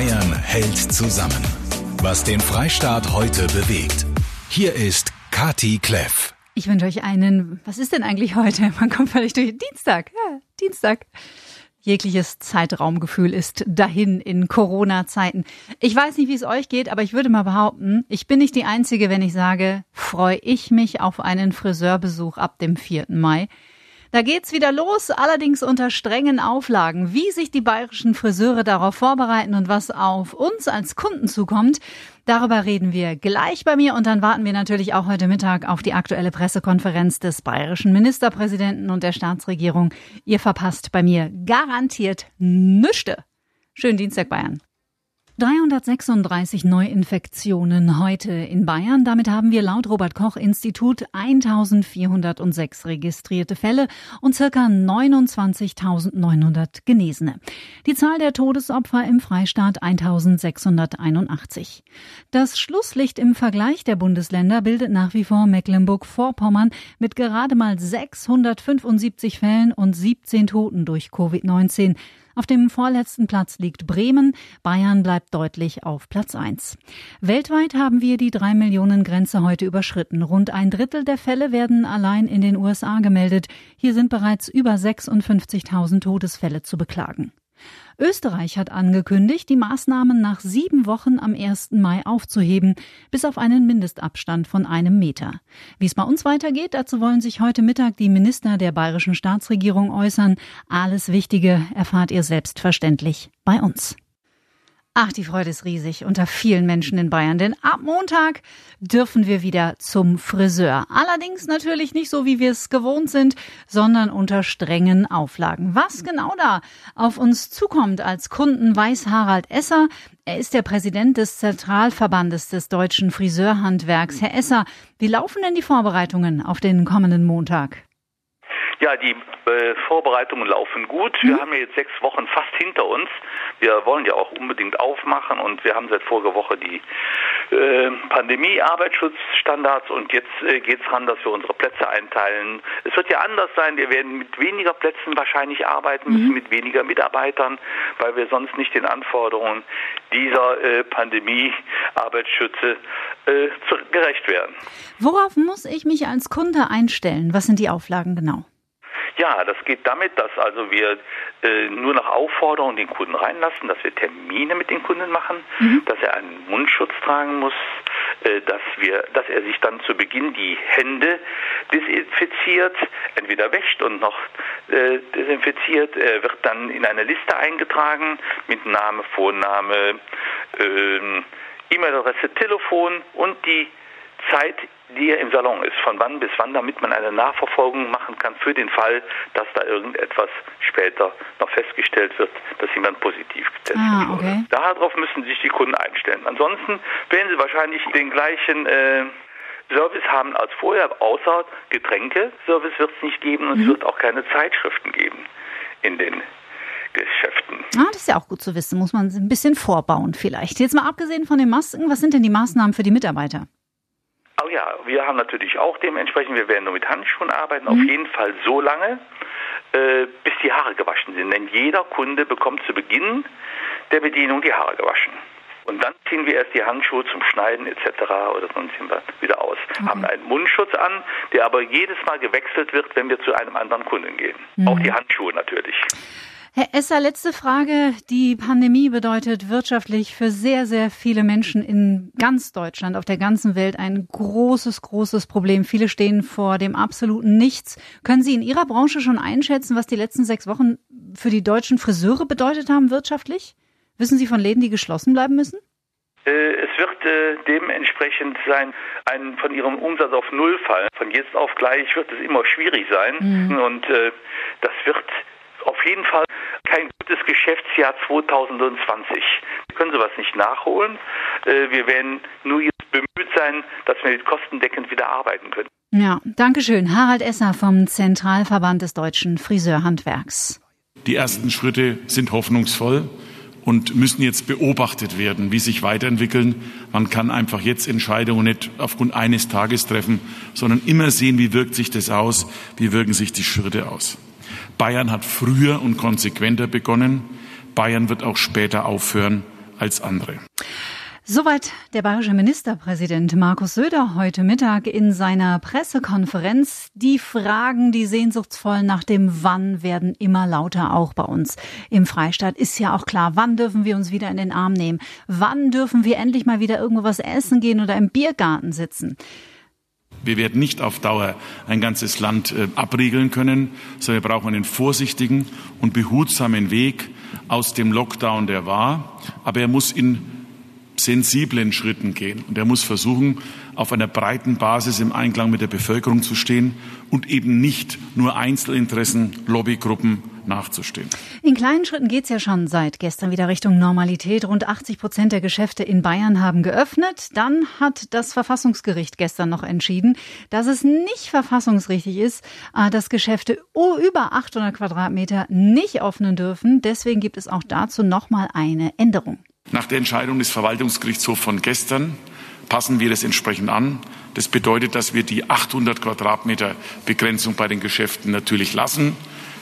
Bayern hält zusammen. Was den Freistaat heute bewegt. Hier ist Kati Kleff. Ich wünsche euch einen, was ist denn eigentlich heute? Man kommt völlig durch Dienstag. Ja, Dienstag. Jegliches Zeitraumgefühl ist dahin in Corona-Zeiten. Ich weiß nicht, wie es euch geht, aber ich würde mal behaupten, ich bin nicht die Einzige, wenn ich sage, freue ich mich auf einen Friseurbesuch ab dem 4. Mai. Da geht's wieder los, allerdings unter strengen Auflagen. Wie sich die bayerischen Friseure darauf vorbereiten und was auf uns als Kunden zukommt, darüber reden wir gleich bei mir und dann warten wir natürlich auch heute Mittag auf die aktuelle Pressekonferenz des bayerischen Ministerpräsidenten und der Staatsregierung. Ihr verpasst bei mir garantiert nüchte. Schönen Dienstag Bayern. 336 Neuinfektionen heute in Bayern. Damit haben wir laut Robert Koch Institut 1406 registrierte Fälle und circa 29.900 Genesene. Die Zahl der Todesopfer im Freistaat 1681. Das Schlusslicht im Vergleich der Bundesländer bildet nach wie vor Mecklenburg-Vorpommern mit gerade mal 675 Fällen und 17 Toten durch Covid-19. Auf dem vorletzten Platz liegt Bremen. Bayern bleibt deutlich auf Platz 1. Weltweit haben wir die 3 Millionen Grenze heute überschritten. Rund ein Drittel der Fälle werden allein in den USA gemeldet. Hier sind bereits über 56.000 Todesfälle zu beklagen. Österreich hat angekündigt, die Maßnahmen nach sieben Wochen am 1. Mai aufzuheben, bis auf einen Mindestabstand von einem Meter. Wie es bei uns weitergeht, dazu wollen sich heute Mittag die Minister der bayerischen Staatsregierung äußern. Alles Wichtige erfahrt ihr selbstverständlich bei uns. Ach, die Freude ist riesig unter vielen Menschen in Bayern, denn ab Montag dürfen wir wieder zum Friseur. Allerdings natürlich nicht so, wie wir es gewohnt sind, sondern unter strengen Auflagen. Was genau da auf uns zukommt als Kunden, weiß Harald Esser. Er ist der Präsident des Zentralverbandes des deutschen Friseurhandwerks. Herr Esser, wie laufen denn die Vorbereitungen auf den kommenden Montag? Ja, die äh, Vorbereitungen laufen gut. Wir mhm. haben ja jetzt sechs Wochen fast hinter uns. Wir wollen ja auch unbedingt aufmachen und wir haben seit voriger Woche die äh, Pandemie-Arbeitsschutzstandards und jetzt äh, geht es ran, dass wir unsere Plätze einteilen. Es wird ja anders sein. Wir werden mit weniger Plätzen wahrscheinlich arbeiten müssen, mhm. mit weniger Mitarbeitern, weil wir sonst nicht den Anforderungen dieser äh, Pandemie-Arbeitsschütze äh, gerecht werden. Worauf muss ich mich als Kunde einstellen? Was sind die Auflagen genau? Ja, das geht damit, dass also wir äh, nur nach Aufforderung den Kunden reinlassen, dass wir Termine mit den Kunden machen, mhm. dass er einen Mundschutz tragen muss, äh, dass wir, dass er sich dann zu Beginn die Hände desinfiziert, entweder wäscht und noch äh, desinfiziert. Er wird dann in eine Liste eingetragen mit Name, Vorname, ähm, E-Mail-Adresse, Telefon und die Zeit, die er im Salon ist, von wann bis wann, damit man eine Nachverfolgung machen kann für den Fall, dass da irgendetwas später noch festgestellt wird, dass jemand positiv getestet ah, okay. wurde. Darauf müssen sich die Kunden einstellen. Ansonsten werden sie wahrscheinlich den gleichen äh, Service haben als vorher, außer Getränke-Service wird es nicht geben und mhm. es wird auch keine Zeitschriften geben in den Geschäften. Ah, das ist ja auch gut zu wissen. Muss man ein bisschen vorbauen vielleicht. Jetzt mal abgesehen von den Masken, was sind denn die Maßnahmen für die Mitarbeiter? Oh ja, wir haben natürlich auch dementsprechend, wir werden nur mit Handschuhen arbeiten, mhm. auf jeden Fall so lange, äh, bis die Haare gewaschen sind. Denn jeder Kunde bekommt zu Beginn der Bedienung die Haare gewaschen. Und dann ziehen wir erst die Handschuhe zum Schneiden etc. oder sonst wir wieder aus. Okay. Haben einen Mundschutz an, der aber jedes Mal gewechselt wird, wenn wir zu einem anderen Kunden gehen. Mhm. Auch die Handschuhe natürlich. Herr Esser, letzte Frage. Die Pandemie bedeutet wirtschaftlich für sehr, sehr viele Menschen in ganz Deutschland, auf der ganzen Welt ein großes, großes Problem. Viele stehen vor dem absoluten Nichts. Können Sie in Ihrer Branche schon einschätzen, was die letzten sechs Wochen für die deutschen Friseure bedeutet haben wirtschaftlich? Wissen Sie von Läden, die geschlossen bleiben müssen? Äh, es wird äh, dementsprechend sein, ein, von ihrem Umsatz auf Null fallen. Von jetzt auf gleich wird es immer schwierig sein. Mhm. Und äh, das wird auf jeden Fall kein gutes Geschäftsjahr 2020. Wir können sowas nicht nachholen. Äh, wir werden nur jetzt bemüht sein, dass wir kostendeckend wieder arbeiten können. Ja, danke schön. Harald Esser vom Zentralverband des deutschen Friseurhandwerks. Die ersten Schritte sind hoffnungsvoll und müssen jetzt beobachtet werden, wie sich weiterentwickeln. Man kann einfach jetzt Entscheidungen nicht aufgrund eines Tages treffen, sondern immer sehen, wie wirkt sich das aus, wie wirken sich die Schritte aus. Bayern hat früher und konsequenter begonnen. Bayern wird auch später aufhören, als andere. Soweit der bayerische Ministerpräsident Markus Söder heute Mittag in seiner Pressekonferenz. Die Fragen, die sehnsuchtsvoll nach dem Wann werden immer lauter, auch bei uns im Freistaat. Ist ja auch klar, wann dürfen wir uns wieder in den Arm nehmen? Wann dürfen wir endlich mal wieder irgendwo was essen gehen oder im Biergarten sitzen? Wir werden nicht auf Dauer ein ganzes Land äh, abriegeln können, sondern wir brauchen einen vorsichtigen und behutsamen Weg aus dem Lockdown, der war. Aber er muss in sensiblen Schritten gehen. Und er muss versuchen, auf einer breiten Basis im Einklang mit der Bevölkerung zu stehen und eben nicht nur Einzelinteressen, Lobbygruppen nachzustehen. In kleinen Schritten geht es ja schon seit gestern wieder Richtung Normalität. Rund 80 Prozent der Geschäfte in Bayern haben geöffnet. Dann hat das Verfassungsgericht gestern noch entschieden, dass es nicht verfassungsrichtig ist, äh, dass Geschäfte über 800 Quadratmeter nicht öffnen dürfen. Deswegen gibt es auch dazu nochmal eine Änderung. Nach der Entscheidung des Verwaltungsgerichtshofs von gestern passen wir das entsprechend an. Das bedeutet, dass wir die 800 Quadratmeter Begrenzung bei den Geschäften natürlich lassen,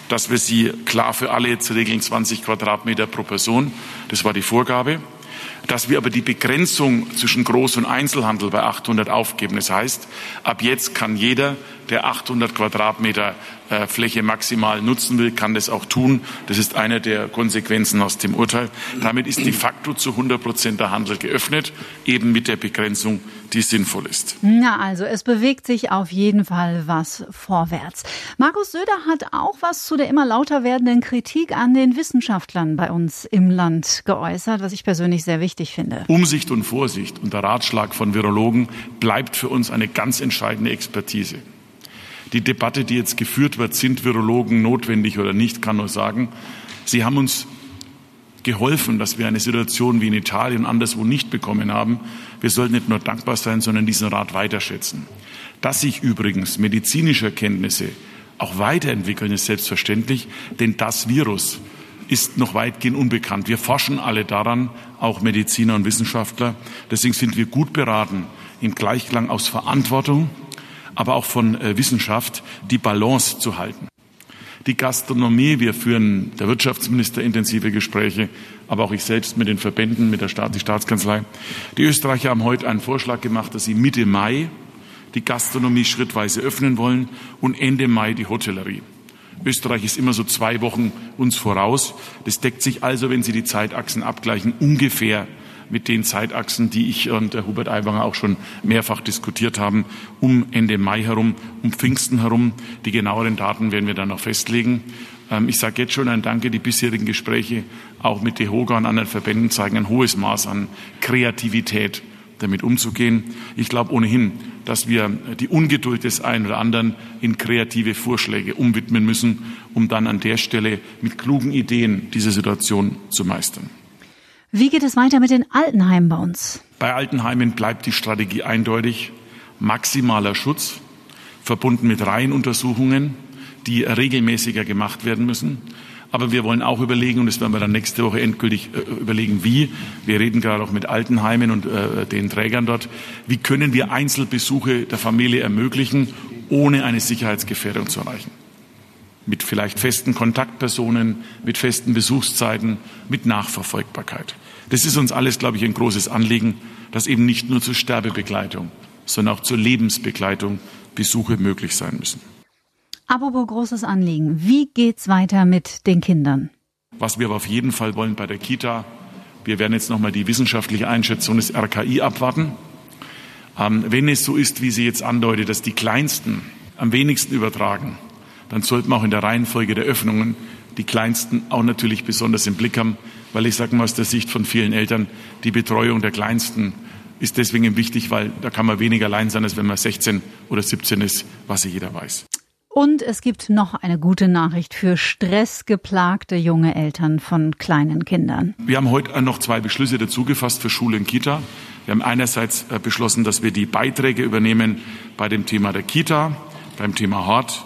dass wir sie klar für alle jetzt regeln 20 Quadratmeter pro Person. Das war die Vorgabe. Dass wir aber die Begrenzung zwischen Groß- und Einzelhandel bei 800 aufgeben. Das heißt, ab jetzt kann jeder, der 800 Quadratmeter äh, Fläche maximal nutzen will, kann das auch tun. Das ist eine der Konsequenzen aus dem Urteil. Damit ist de facto zu 100 Prozent der Handel geöffnet, eben mit der Begrenzung, die sinnvoll ist. Na also, es bewegt sich auf jeden Fall was vorwärts. Markus Söder hat auch was zu der immer lauter werdenden Kritik an den Wissenschaftlern bei uns im Land geäußert, was ich persönlich sehr wichtig finde. Umsicht und Vorsicht und der Ratschlag von Virologen bleibt für uns eine ganz entscheidende Expertise. Die Debatte, die jetzt geführt wird, sind Virologen notwendig oder nicht, kann nur sagen, sie haben uns geholfen, dass wir eine Situation wie in Italien anderswo nicht bekommen haben. Wir sollten nicht nur dankbar sein, sondern diesen Rat weiterschätzen. Dass sich übrigens medizinische Erkenntnisse auch weiterentwickeln, ist selbstverständlich, denn das Virus ist noch weitgehend unbekannt. Wir forschen alle daran, auch Mediziner und Wissenschaftler. Deswegen sind wir gut beraten, im Gleichklang aus Verantwortung aber auch von äh, Wissenschaft, die Balance zu halten. Die Gastronomie, wir führen der Wirtschaftsminister intensive Gespräche, aber auch ich selbst mit den Verbänden, mit der Staat, die Staatskanzlei. Die Österreicher haben heute einen Vorschlag gemacht, dass sie Mitte Mai die Gastronomie schrittweise öffnen wollen und Ende Mai die Hotellerie. Österreich ist immer so zwei Wochen uns voraus. Das deckt sich also, wenn Sie die Zeitachsen abgleichen, ungefähr mit den Zeitachsen, die ich und der Hubert Aiwanger auch schon mehrfach diskutiert haben, um Ende Mai herum, um Pfingsten herum. Die genaueren Daten werden wir dann noch festlegen. Ähm, ich sage jetzt schon ein Danke. Die bisherigen Gespräche auch mit DEHOGA und anderen Verbänden zeigen ein hohes Maß an Kreativität, damit umzugehen. Ich glaube ohnehin, dass wir die Ungeduld des einen oder anderen in kreative Vorschläge umwidmen müssen, um dann an der Stelle mit klugen Ideen diese Situation zu meistern. Wie geht es weiter mit den Altenheimen bei uns? Bei Altenheimen bleibt die Strategie eindeutig. Maximaler Schutz, verbunden mit Reihenuntersuchungen, die regelmäßiger gemacht werden müssen. Aber wir wollen auch überlegen, und das werden wir dann nächste Woche endgültig äh, überlegen, wie. Wir reden gerade auch mit Altenheimen und äh, den Trägern dort. Wie können wir Einzelbesuche der Familie ermöglichen, ohne eine Sicherheitsgefährdung zu erreichen? Mit vielleicht festen Kontaktpersonen, mit festen Besuchszeiten, mit Nachverfolgbarkeit. Das ist uns alles, glaube ich, ein großes Anliegen, dass eben nicht nur zur Sterbebegleitung, sondern auch zur Lebensbegleitung Besuche möglich sein müssen. Apropos großes Anliegen, wie geht's weiter mit den Kindern? Was wir aber auf jeden Fall wollen bei der Kita, wir werden jetzt nochmal die wissenschaftliche Einschätzung des RKI abwarten. Ähm, wenn es so ist, wie sie jetzt andeutet, dass die Kleinsten am wenigsten übertragen, dann sollten wir auch in der Reihenfolge der Öffnungen die Kleinsten auch natürlich besonders im Blick haben, weil ich sage mal aus der Sicht von vielen Eltern, die Betreuung der Kleinsten ist deswegen wichtig, weil da kann man weniger allein sein, als wenn man 16 oder 17 ist, was ja jeder weiß. Und es gibt noch eine gute Nachricht für stressgeplagte junge Eltern von kleinen Kindern. Wir haben heute noch zwei Beschlüsse dazu gefasst für Schule und Kita. Wir haben einerseits äh, beschlossen, dass wir die Beiträge übernehmen bei dem Thema der Kita, beim Thema Hort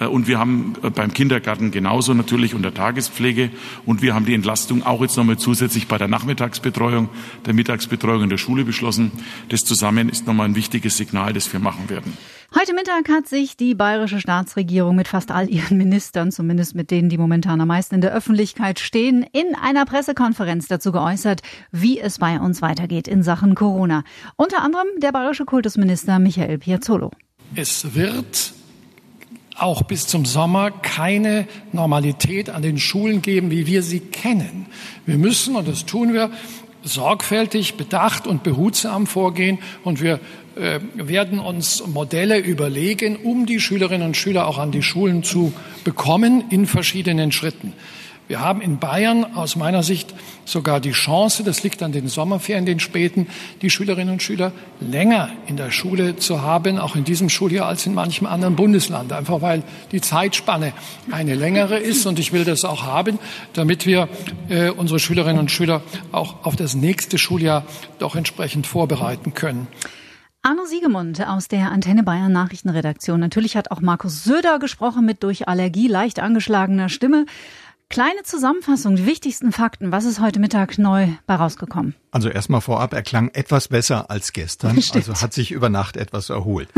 und wir haben äh, beim Kindergarten genauso natürlich und der Tagespflege. Und wir haben die Entlastung auch jetzt nochmal zusätzlich bei der Nachmittagsbetreuung, der Mittagsbetreuung in der Schule beschlossen. Das zusammen ist nochmal ein wichtiges Signal, das wir machen werden. Heute Heute Mittag hat sich die bayerische Staatsregierung mit fast all ihren Ministern, zumindest mit denen, die momentan am meisten in der Öffentlichkeit stehen, in einer Pressekonferenz dazu geäußert, wie es bei uns weitergeht in Sachen Corona. Unter anderem der bayerische Kultusminister Michael Piazzolo. Es wird auch bis zum Sommer keine Normalität an den Schulen geben, wie wir sie kennen. Wir müssen, und das tun wir, sorgfältig, bedacht und behutsam vorgehen und wir äh, werden uns Modelle überlegen, um die Schülerinnen und Schüler auch an die Schulen zu bekommen in verschiedenen Schritten. Wir haben in Bayern aus meiner Sicht sogar die Chance, das liegt an den Sommerferien, den späten, die Schülerinnen und Schüler länger in der Schule zu haben, auch in diesem Schuljahr als in manchem anderen Bundesland, einfach weil die Zeitspanne eine längere ist. Und ich will das auch haben, damit wir äh, unsere Schülerinnen und Schüler auch auf das nächste Schuljahr doch entsprechend vorbereiten können. Arno Siegemund aus der Antenne Bayern Nachrichtenredaktion. Natürlich hat auch Markus Söder gesprochen mit durch Allergie leicht angeschlagener Stimme. Kleine Zusammenfassung, die wichtigsten Fakten. Was ist heute Mittag neu bei rausgekommen? Also erstmal vorab, er klang etwas besser als gestern. Stimmt. Also hat sich über Nacht etwas erholt.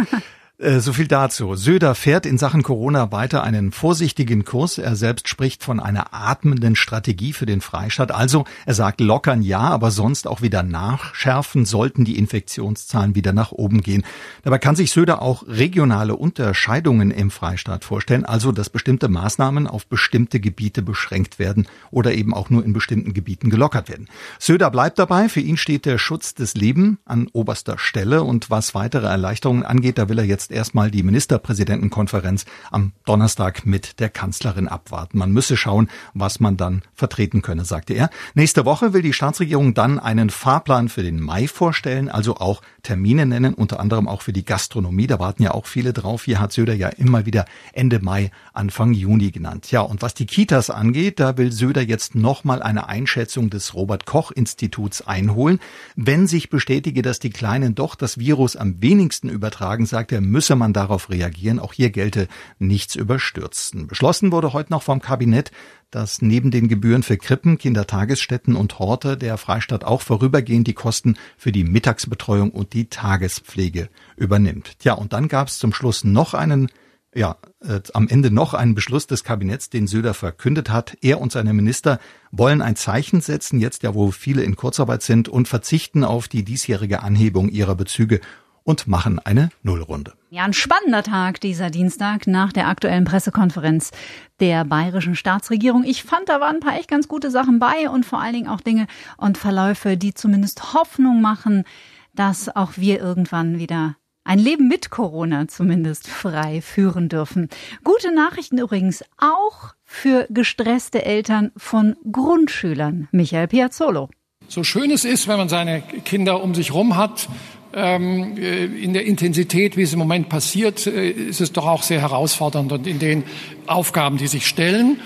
Äh, so viel dazu. Söder fährt in Sachen Corona weiter einen vorsichtigen Kurs. Er selbst spricht von einer atmenden Strategie für den Freistaat. Also er sagt lockern ja, aber sonst auch wieder nachschärfen, sollten die Infektionszahlen wieder nach oben gehen. Dabei kann sich Söder auch regionale Unterscheidungen im Freistaat vorstellen, also dass bestimmte Maßnahmen auf bestimmte Gebiete beschränkt werden oder eben auch nur in bestimmten Gebieten gelockert werden. Söder bleibt dabei. Für ihn steht der Schutz des Lebens an oberster Stelle und was weitere Erleichterungen angeht, da will er jetzt jetzt erstmal die Ministerpräsidentenkonferenz am Donnerstag mit der Kanzlerin abwarten. Man müsse schauen, was man dann vertreten könne, sagte er. Nächste Woche will die Staatsregierung dann einen Fahrplan für den Mai vorstellen, also auch Termine nennen, unter anderem auch für die Gastronomie. Da warten ja auch viele drauf. Hier hat Söder ja immer wieder Ende Mai, Anfang Juni genannt. Ja, und was die Kitas angeht, da will Söder jetzt nochmal eine Einschätzung des Robert Koch Instituts einholen. Wenn sich bestätige, dass die Kleinen doch das Virus am wenigsten übertragen, sagt er, müsse man darauf reagieren. Auch hier gelte nichts überstürzen. Beschlossen wurde heute noch vom Kabinett, dass neben den Gebühren für Krippen, Kindertagesstätten und Horte der Freistaat auch vorübergehend die Kosten für die Mittagsbetreuung und die Tagespflege übernimmt. Tja, und dann gab es zum Schluss noch einen ja, äh, am Ende noch einen Beschluss des Kabinetts, den Söder verkündet hat. Er und seine Minister wollen ein Zeichen setzen, jetzt ja, wo viele in Kurzarbeit sind, und verzichten auf die diesjährige Anhebung ihrer Bezüge und machen eine Nullrunde. Ja, ein spannender Tag dieser Dienstag nach der aktuellen Pressekonferenz der bayerischen Staatsregierung. Ich fand, da waren ein paar echt ganz gute Sachen bei und vor allen Dingen auch Dinge und Verläufe, die zumindest Hoffnung machen, dass auch wir irgendwann wieder ein Leben mit Corona zumindest frei führen dürfen. Gute Nachrichten übrigens auch für gestresste Eltern von Grundschülern. Michael Piazzolo. So schön es ist, wenn man seine Kinder um sich rum hat, ähm, äh, in der Intensität, wie es im Moment passiert, äh, ist es doch auch sehr herausfordernd und in den Aufgaben, die sich stellen.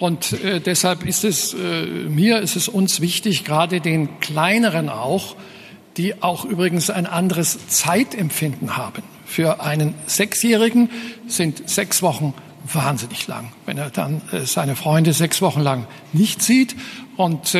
Und äh, deshalb ist es mir, ist es uns wichtig, gerade den kleineren auch, die auch übrigens ein anderes Zeitempfinden haben. Für einen Sechsjährigen sind sechs Wochen wahnsinnig lang, wenn er dann seine Freunde sechs Wochen lang nicht sieht. Und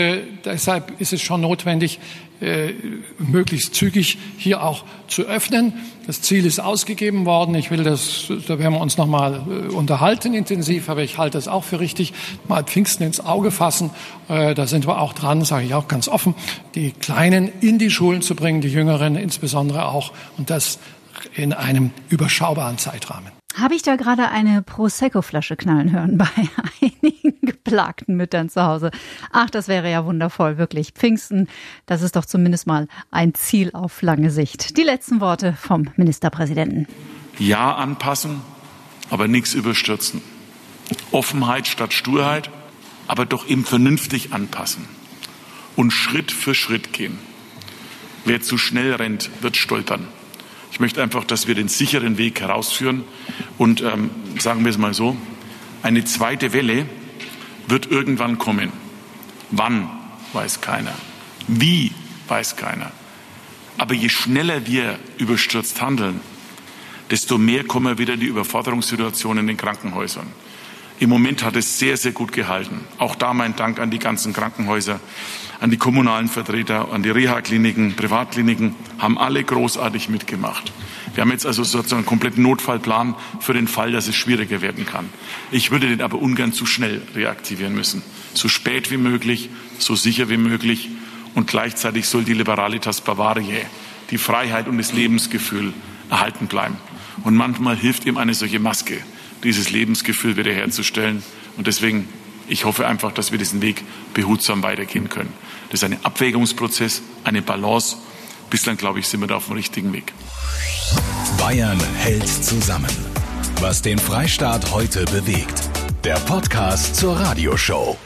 deshalb ist es schon notwendig, äh, möglichst zügig hier auch zu öffnen. Das Ziel ist ausgegeben worden. Ich will das, da werden wir uns noch mal äh, unterhalten intensiv, aber ich halte das auch für richtig. Mal Pfingsten ins Auge fassen. Äh, da sind wir auch dran, sage ich auch ganz offen, die Kleinen in die Schulen zu bringen, die Jüngeren insbesondere auch, und das in einem überschaubaren Zeitrahmen. Habe ich da gerade eine Prosecco-Flasche knallen hören bei einigen geplagten Müttern zu Hause? Ach, das wäre ja wundervoll, wirklich. Pfingsten, das ist doch zumindest mal ein Ziel auf lange Sicht. Die letzten Worte vom Ministerpräsidenten. Ja, anpassen, aber nichts überstürzen. Offenheit statt Sturheit, aber doch eben vernünftig anpassen. Und Schritt für Schritt gehen. Wer zu schnell rennt, wird stolpern. Ich möchte einfach, dass wir den sicheren Weg herausführen und ähm, sagen wir es mal so, eine zweite Welle wird irgendwann kommen. Wann, weiß keiner. Wie, weiß keiner. Aber je schneller wir überstürzt handeln, desto mehr kommen wieder die Überforderungssituationen in den Krankenhäusern. Im Moment hat es sehr, sehr gut gehalten. Auch da mein Dank an die ganzen Krankenhäuser, an die kommunalen Vertreter, an die Reha-Kliniken, Privatkliniken, haben alle großartig mitgemacht. Wir haben jetzt also sozusagen einen kompletten Notfallplan für den Fall, dass es schwieriger werden kann. Ich würde den aber ungern zu schnell reaktivieren müssen. So spät wie möglich, so sicher wie möglich und gleichzeitig soll die Liberalitas Bavariae, die Freiheit und das Lebensgefühl erhalten bleiben. Und manchmal hilft ihm eine solche Maske, dieses Lebensgefühl wiederherzustellen. Und deswegen, ich hoffe einfach, dass wir diesen Weg behutsam weitergehen können. Das ist ein Abwägungsprozess, eine Balance. Bislang, glaube ich, sind wir da auf dem richtigen Weg. Bayern hält zusammen. Was den Freistaat heute bewegt. Der Podcast zur Radioshow.